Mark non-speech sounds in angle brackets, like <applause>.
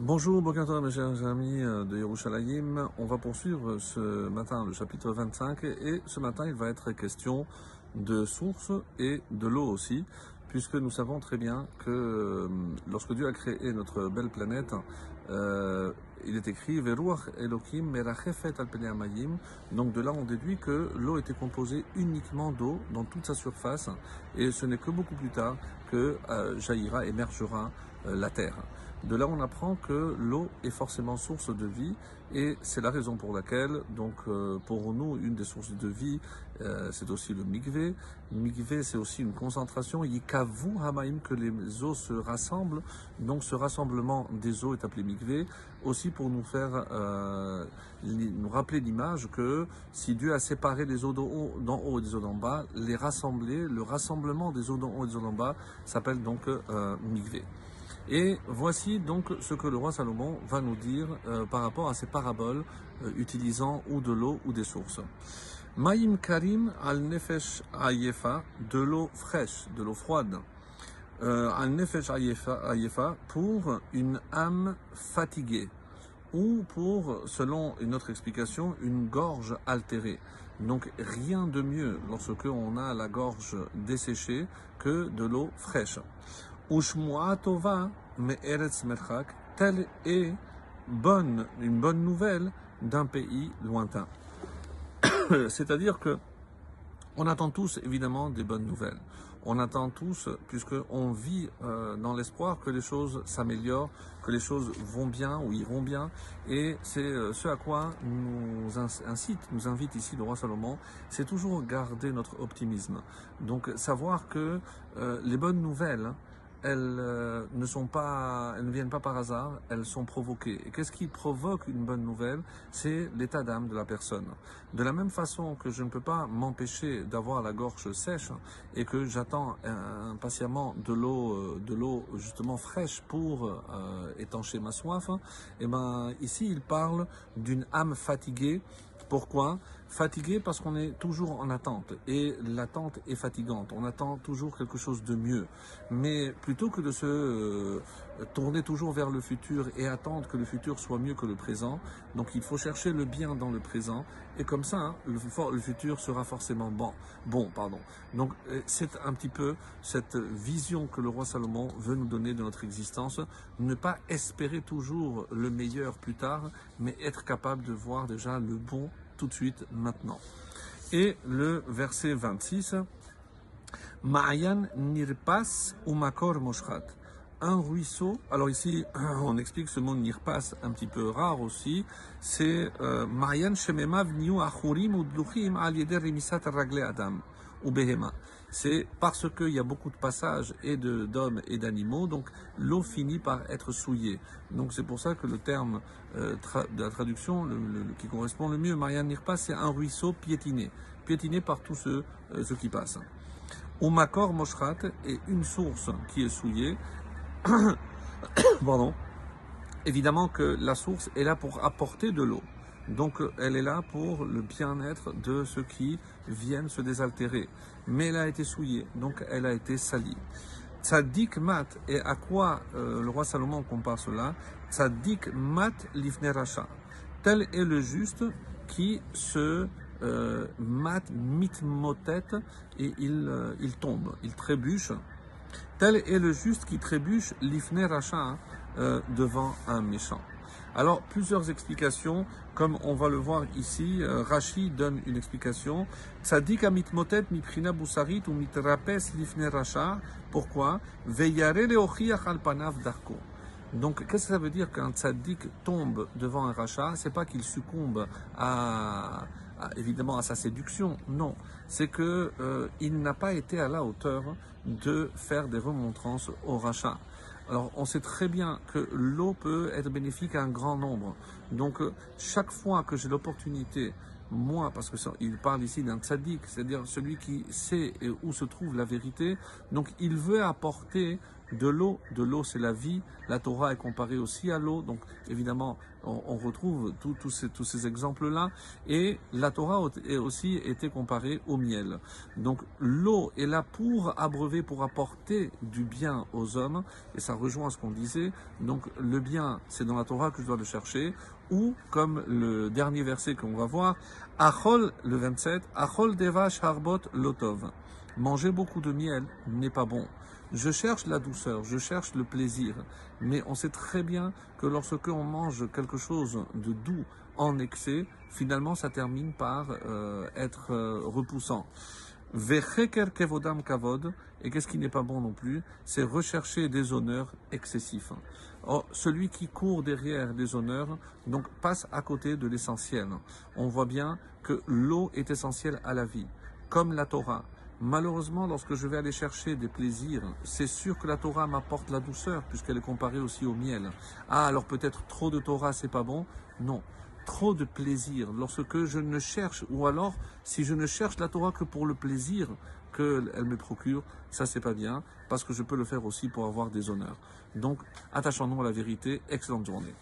Bonjour, bonjour mes chers amis euh, de Yerushalayim. On va poursuivre ce matin le chapitre 25 et ce matin il va être question de sources et de l'eau aussi, puisque nous savons très bien que euh, lorsque Dieu a créé notre belle planète, euh, il est écrit Veruach Elohim merachefet al. Donc de là on déduit que l'eau était composée uniquement d'eau dans toute sa surface et ce n'est que beaucoup plus tard que euh, jaillira, émergera euh, la terre. De là, on apprend que l'eau est forcément source de vie et c'est la raison pour laquelle, donc, euh, pour nous, une des sources de vie, euh, c'est aussi le mikvé. Mikvé, c'est aussi une concentration. Yikavu hamaim, que les eaux se rassemblent. Donc, ce rassemblement des eaux est appelé mikvé. Aussi pour nous faire, nous rappeler l'image que si Dieu a séparé les eaux d'en haut et des eaux d'en bas, les rassembler, le rassemblement des eaux d'en haut et des eaux d'en bas s'appelle donc euh. Et voici donc ce que le roi Salomon va nous dire euh, par rapport à ces paraboles euh, utilisant ou de l'eau ou des sources. Maïm Karim al Nefesh Ayefa, de l'eau fraîche, de l'eau froide. Euh, al Nefesh Ayefa pour une âme fatiguée ou pour, selon une autre explication, une gorge altérée. Donc rien de mieux lorsque on a la gorge desséchée que de l'eau fraîche. Ushmua Tova Eretz Merchak, telle est bonne, une bonne nouvelle d'un pays lointain. <coughs> C'est-à-dire que on attend tous évidemment des bonnes nouvelles. On attend tous, puisqu'on vit euh, dans l'espoir que les choses s'améliorent, que les choses vont bien ou iront bien. Et c'est euh, ce à quoi nous incite, nous invite ici le roi Salomon, c'est toujours garder notre optimisme. Donc savoir que euh, les bonnes nouvelles, elles euh, ne sont pas, elles ne viennent pas par hasard, elles sont provoquées. Et qu'est-ce qui provoque une bonne nouvelle? C'est l'état d'âme de la personne. De la même façon que je ne peux pas m'empêcher d'avoir la gorge sèche et que j'attends impatiemment de l'eau, euh, de l'eau justement fraîche pour euh, étancher ma soif, et eh ben ici il parle d'une âme fatiguée pourquoi? Fatigué parce qu'on est toujours en attente et l'attente est fatigante. On attend toujours quelque chose de mieux. Mais plutôt que de se euh, tourner toujours vers le futur et attendre que le futur soit mieux que le présent, donc il faut chercher le bien dans le présent et comme ça, hein, le, futur sera forcément bon. Bon, pardon. Donc euh, c'est un petit peu cette vision que le roi Salomon veut nous donner de notre existence. Ne pas espérer toujours le meilleur plus tard, mais être capable de voir déjà le bon tout de suite, maintenant. Et le verset 26, Ma'ayan nirpas ou makor moshrat. Un ruisseau, alors ici <clears throat> on explique ce mot nirpas un petit peu rare aussi, c'est euh, Ma'ayan shememav niu achurim ou dluchim al remisat ragle adam ou behema c'est parce qu'il y a beaucoup de passages et d'hommes et d'animaux, donc l'eau finit par être souillée. Donc c'est pour ça que le terme euh, de la traduction qui correspond le mieux, Marianne Nirpa, c'est un ruisseau piétiné, piétiné par tous ceux, euh, qui passent. Umakor Moshrat est une source qui est souillée. <coughs> Pardon. Évidemment que la source est là pour apporter de l'eau. Donc elle est là pour le bien-être de ceux qui viennent se désaltérer. Mais elle a été souillée, donc elle a été salie. Tzadik mat, et à quoi euh, le roi Salomon compare cela? Tzadik mat lifne. Tel est le juste qui se euh, mat mitmotet et il, euh, il tombe, il trébuche. Tel est le juste qui trébuche lifne racha devant un méchant. Alors, plusieurs explications, comme on va le voir ici, euh, Rashi donne une explication. Tzadik motet miprina busarit ou mitrapes lifne racha. Pourquoi? Veyare al panav darko. Donc, qu'est-ce que ça veut dire qu'un tzaddik tombe devant un rachat C'est pas qu'il succombe à, évidemment à sa séduction, non. C'est que euh, il n'a pas été à la hauteur de faire des remontrances au rachat. Alors, on sait très bien que l'eau peut être bénéfique à un grand nombre. Donc, euh, chaque fois que j'ai l'opportunité, moi, parce qu'il parle ici d'un tzaddik, c'est-à-dire celui qui sait où se trouve la vérité, donc il veut apporter de l'eau. De l'eau, c'est la vie. La Torah est comparée aussi à l'eau. Donc, évidemment, on, on retrouve tous ces, tous ces exemples-là. Et la Torah a aussi été comparée au miel. Donc, l'eau est là pour abreuver, pour apporter du bien aux hommes. Et ça rejoint ce qu'on disait. Donc, le bien, c'est dans la Torah que je dois le chercher. Ou, comme le dernier verset qu'on va voir, Achol, le 27, Achol devash harbot lotov. Manger beaucoup de miel n'est pas bon. Je cherche la douceur, je cherche le plaisir, mais on sait très bien que lorsque on mange quelque chose de doux en excès, finalement ça termine par euh, être euh, repoussant. Vecheker kevodam kavod, et qu'est-ce qui n'est pas bon non plus, c'est rechercher des honneurs excessifs. Or, celui qui court derrière des honneurs, donc passe à côté de l'essentiel. On voit bien que l'eau est essentielle à la vie, comme la Torah. Malheureusement, lorsque je vais aller chercher des plaisirs, c'est sûr que la Torah m'apporte la douceur, puisqu'elle est comparée aussi au miel. Ah, alors peut-être trop de Torah, c'est pas bon? Non. Trop de plaisir, lorsque je ne cherche, ou alors si je ne cherche la Torah que pour le plaisir qu'elle me procure, ça c'est pas bien, parce que je peux le faire aussi pour avoir des honneurs. Donc, attachons-nous à la vérité. Excellente journée.